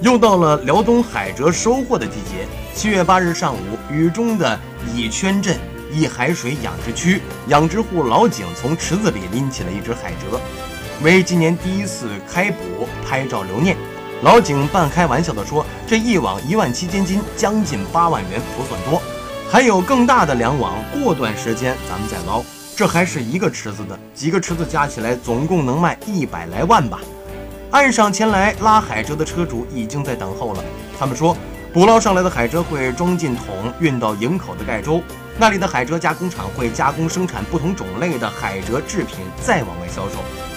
又到了辽东海蜇收获的季节。七月八日上午，雨中的乙圈镇一海水养殖区，养殖户老井从池子里拎起了一只海蜇，为今年第一次开捕拍照留念。老井半开玩笑地说：“这一网一万七千斤，将近八万元，不算多。还有更大的两网，过段时间咱们再捞。这还是一个池子的，几个池子加起来，总共能卖一百来万吧。”岸上前来拉海蜇的车主已经在等候了。他们说，捕捞上来的海蜇会装进桶，运到营口的盖州，那里的海蜇加工厂会加工生产不同种类的海蜇制品，再往外销售。